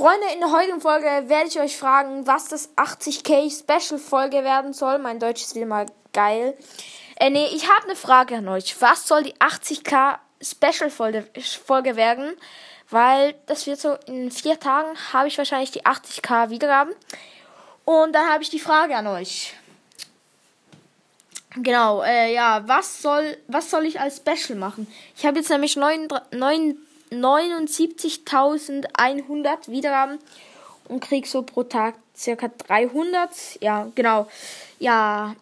Freunde, in der heutigen Folge werde ich euch fragen, was das 80k Special Folge werden soll. Mein Deutsch ist wieder mal geil. Äh, nee, ich habe eine Frage an euch. Was soll die 80k Special Folge werden? Weil das wird so in vier Tagen habe ich wahrscheinlich die 80k Wiedergaben. Und dann habe ich die Frage an euch. Genau, äh, ja, was soll, was soll ich als Special machen? Ich habe jetzt nämlich 79.100 Wiedergaben und krieg so pro Tag circa 300. Ja, genau. Ja,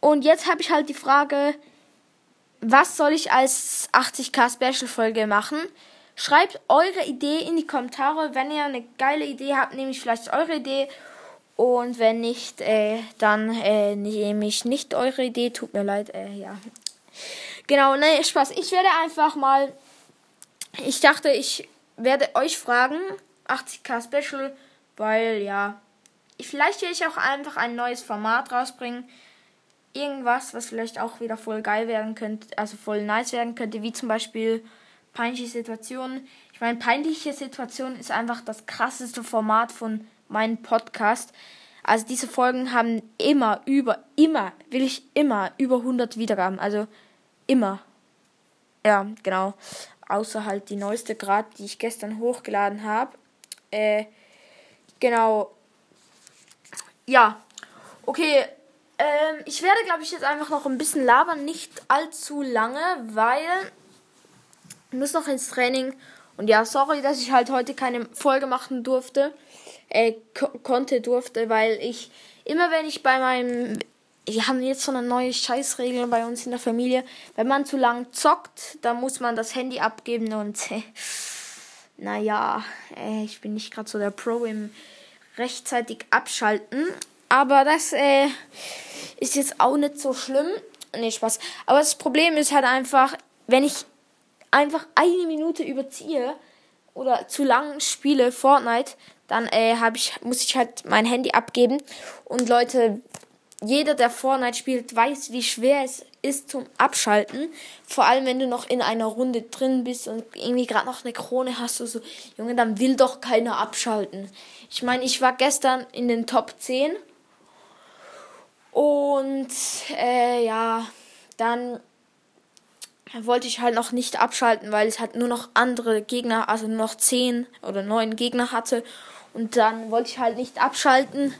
und jetzt habe ich halt die Frage, was soll ich als 80k Special Folge machen? Schreibt eure Idee in die Kommentare, wenn ihr eine geile Idee habt, nehme ich vielleicht eure Idee und wenn nicht, äh, dann äh, nehme ich nicht eure Idee. Tut mir leid, äh, ja. Genau, ne, Spaß. Ich werde einfach mal. Ich dachte, ich werde euch fragen. 80k Special, weil ja. Vielleicht werde ich auch einfach ein neues Format rausbringen. Irgendwas, was vielleicht auch wieder voll geil werden könnte, also voll nice werden könnte, wie zum Beispiel peinliche Situationen. Ich meine, peinliche Situationen ist einfach das krasseste Format von meinen Podcast. Also diese Folgen haben immer, über, immer, wirklich immer über 100 Wiedergaben. Also immer. Ja, genau. Außer halt die neueste gerade, die ich gestern hochgeladen habe. Äh, genau. Ja. Okay. Ähm, ich werde, glaube ich, jetzt einfach noch ein bisschen labern. Nicht allzu lange, weil ich muss noch ins Training. Und ja, sorry, dass ich halt heute keine Folge machen durfte äh, konnte, durfte, weil ich immer wenn ich bei meinem wir haben jetzt so eine neue Scheißregel bei uns in der Familie. Wenn man zu lang zockt, dann muss man das Handy abgeben und äh, naja, äh, ich bin nicht gerade so der Pro im rechtzeitig abschalten. Aber das äh, ist jetzt auch nicht so schlimm. Nee, Spaß. Aber das Problem ist halt einfach, wenn ich einfach eine Minute überziehe oder zu lang spiele Fortnite, dann äh, hab ich, muss ich halt mein Handy abgeben. Und Leute, jeder, der Fortnite spielt, weiß, wie schwer es ist zum Abschalten. Vor allem, wenn du noch in einer Runde drin bist und irgendwie gerade noch eine Krone hast oder so. Junge, dann will doch keiner abschalten. Ich meine, ich war gestern in den Top 10. Und äh, ja, dann wollte ich halt noch nicht abschalten, weil es halt nur noch andere Gegner, also nur noch 10 oder 9 Gegner hatte. Und dann wollte ich halt nicht abschalten.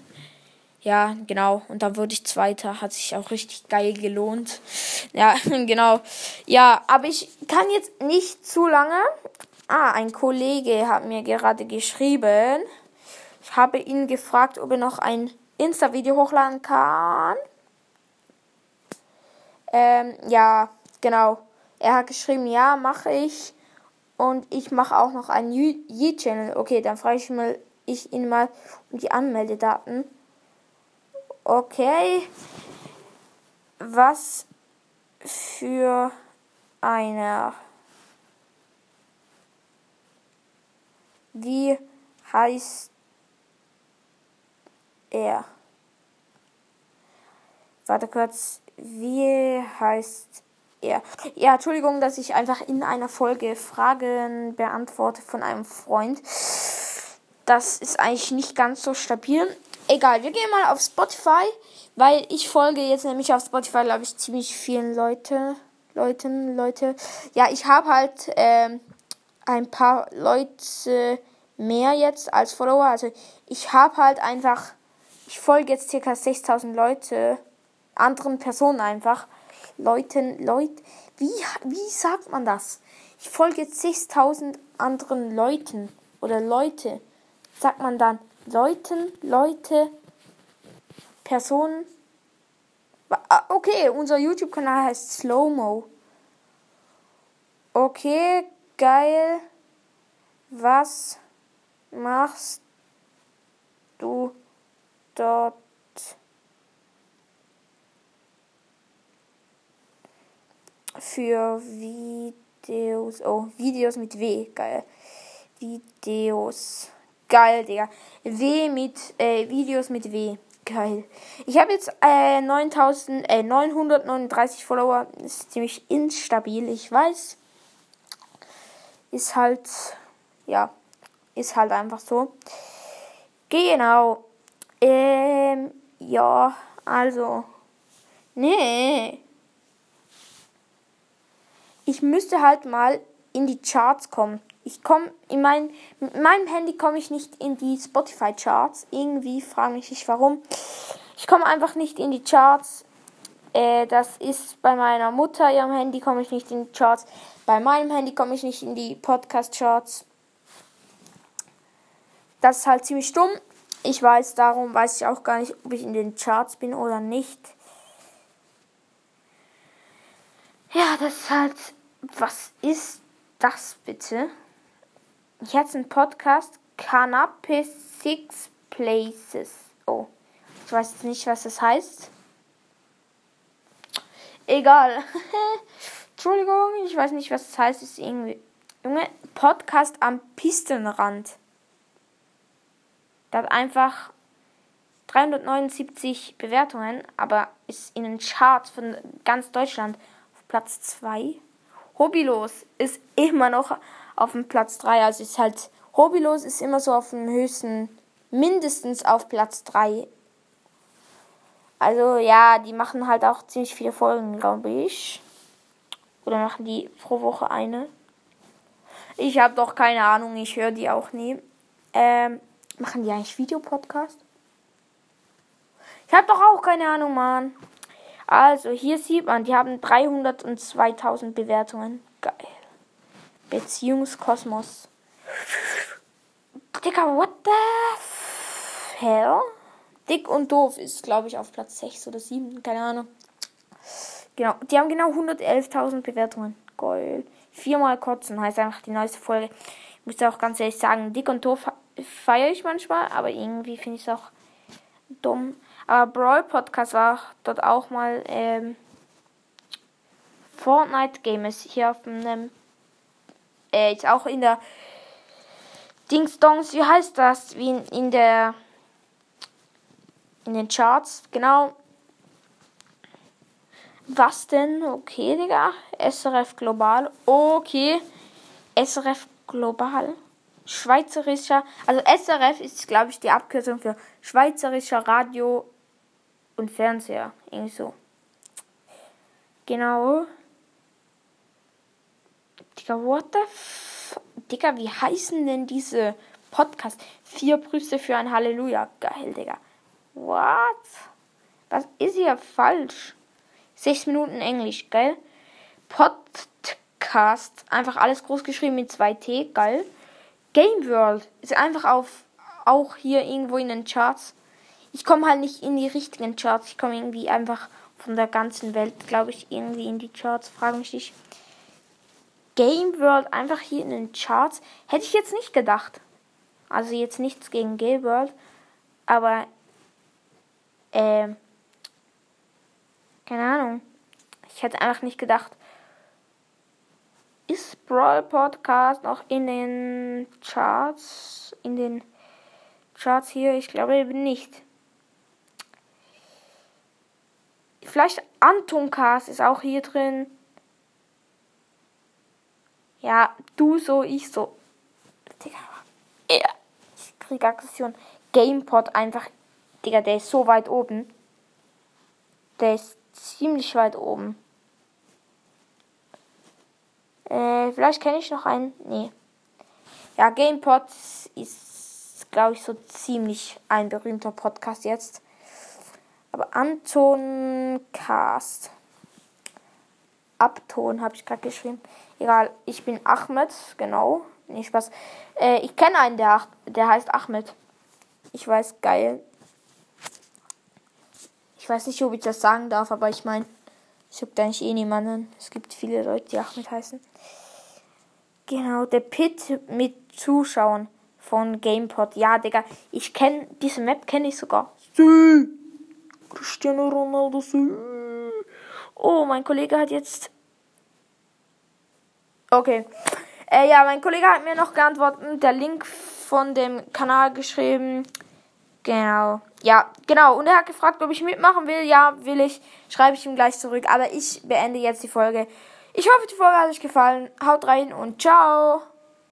Ja, genau. Und dann wurde ich Zweiter. Hat sich auch richtig geil gelohnt. Ja, genau. Ja, aber ich kann jetzt nicht zu lange. Ah, ein Kollege hat mir gerade geschrieben. Ich habe ihn gefragt, ob er noch ein Insta-Video hochladen kann. Ähm, ja, genau. Er hat geschrieben, ja, mache ich. Und ich mache auch noch einen Yi-Channel. Okay, dann frage ich mal, ich ihn mal um die Anmeldedaten. Okay. Was für einer. Wie heißt er? Warte kurz. Wie heißt er? Ja, Entschuldigung, dass ich einfach in einer Folge Fragen beantworte von einem Freund. Das ist eigentlich nicht ganz so stabil. Egal, wir gehen mal auf Spotify, weil ich folge jetzt nämlich auf Spotify, glaube ich, ziemlich vielen Leute, Leuten, Leute. Ja, ich habe halt ähm, ein paar Leute mehr jetzt als Follower. Also ich habe halt einfach, ich folge jetzt circa 6000 Leute, anderen Personen einfach. Leuten, Leute, wie, wie sagt man das? Ich folge jetzt 6000 anderen Leuten oder Leute sagt man dann Leuten, Leute, Personen. Ah, okay, unser YouTube-Kanal heißt Slowmo. Okay, geil. Was machst du dort? Für Videos. Oh, Videos mit W. Geil. Videos. Geil, Digga. W mit, äh, Videos mit W. Geil. Ich habe jetzt äh, 9000, äh, 939 Follower. Ist ziemlich instabil, ich weiß. Ist halt, ja. ist halt einfach so. Genau. Ähm, ja, also. Nee. Ich müsste halt mal in die Charts kommen. Ich komme in mein, mit meinem Handy komme ich nicht in die Spotify Charts. Irgendwie frage mich nicht warum. Ich komme einfach nicht in die Charts. Äh, das ist bei meiner Mutter ihrem Handy komme ich nicht in die Charts. Bei meinem Handy komme ich nicht in die Podcast Charts. Das ist halt ziemlich dumm. Ich weiß, darum weiß ich auch gar nicht, ob ich in den Charts bin oder nicht. Ja, das ist halt. Was ist das bitte? Ich hatte einen Podcast Canapé Six Places. Oh, ich weiß jetzt nicht, was das heißt. Egal. Entschuldigung, ich weiß nicht, was das heißt. Ist irgendwie. Junge, Podcast am Pistenrand. Der hat einfach 379 Bewertungen, aber ist in den Charts von ganz Deutschland auf Platz 2. Hobbylos ist immer noch auf dem Platz 3. Also ist halt Hobbylos ist immer so auf dem höchsten, mindestens auf Platz 3. Also ja, die machen halt auch ziemlich viele Folgen, glaube ich. Oder machen die pro Woche eine? Ich habe doch keine Ahnung, ich höre die auch nie. Ähm, machen die eigentlich Videopodcast? Ich habe doch auch keine Ahnung, Mann. Also, hier sieht man, die haben 302.000 Bewertungen. Geil. Beziehungskosmos. Digga, what the hell? Dick und doof ist, glaube ich, auf Platz 6 oder 7. Keine Ahnung. Genau, die haben genau 111.000 Bewertungen. Geil. Viermal kotzen heißt einfach die neueste Folge. Ich muss auch ganz ehrlich sagen, Dick und doof feiere ich manchmal, aber irgendwie finde ich es auch dumm. Aber Brawl Podcast war dort auch mal ähm, Fortnite Game ist hier auf dem äh, ist auch in der Dings Dongs, wie heißt das? Wie in, in der in den Charts, genau. Was denn? Okay, Digga. SRF Global. Okay. SRF Global. Schweizerischer. Also SRF ist, glaube ich, die Abkürzung für Schweizerischer Radio und Fernseher. Irgendwie so. Genau. Digga, what the f Digga, wie heißen denn diese Podcasts? Vier Brüste für ein Halleluja. Geil, Digga. What? Was ist hier falsch? Sechs Minuten Englisch, geil. Podcast, einfach alles groß geschrieben mit 2T, geil. Game World ist einfach auf, auch hier irgendwo in den Charts. Ich komme halt nicht in die richtigen Charts. Ich komme irgendwie einfach von der ganzen Welt, glaube ich, irgendwie in die Charts. Frage mich nicht. Game World einfach hier in den Charts. Hätte ich jetzt nicht gedacht. Also jetzt nichts gegen Game World. Aber äh, keine Ahnung. Ich hätte einfach nicht gedacht. Ist Brawl Podcast noch in den Charts? In den Charts hier? Ich glaube eben nicht. Vielleicht Anton Cast ist auch hier drin. Ja, du so, ich so. Digga. Ja. Ich krieg Aggression. GamePod einfach Digga, der ist so weit oben. Der ist ziemlich weit oben. Äh, vielleicht kenne ich noch einen. Nee. Ja, GamePod ist, glaube ich, so ziemlich ein berühmter Podcast jetzt. Aber Anton Cast. Abton habe ich gerade geschrieben. Egal, ich bin Ahmed, genau. Nicht Spaß. Äh, ich kenne einen, der, der heißt Ahmed. Ich weiß, geil. Ich weiß nicht, ob ich das sagen darf, aber ich meine, es gibt eigentlich eh niemanden. Es gibt viele Leute, die Ahmed heißen. Genau, der Pit mit Zuschauern von GamePod. Ja, Digga, ich kenne diese Map kenne ich sogar. Cristiano Ronaldo. Oh, mein Kollege hat jetzt. Okay. Äh, ja, mein Kollege hat mir noch geantwortet, der Link von dem Kanal geschrieben. Genau. Ja, genau. Und er hat gefragt, ob ich mitmachen will. Ja, will ich. Schreibe ich ihm gleich zurück. Aber ich beende jetzt die Folge. Ich hoffe, die Folge hat euch gefallen. Haut rein und ciao.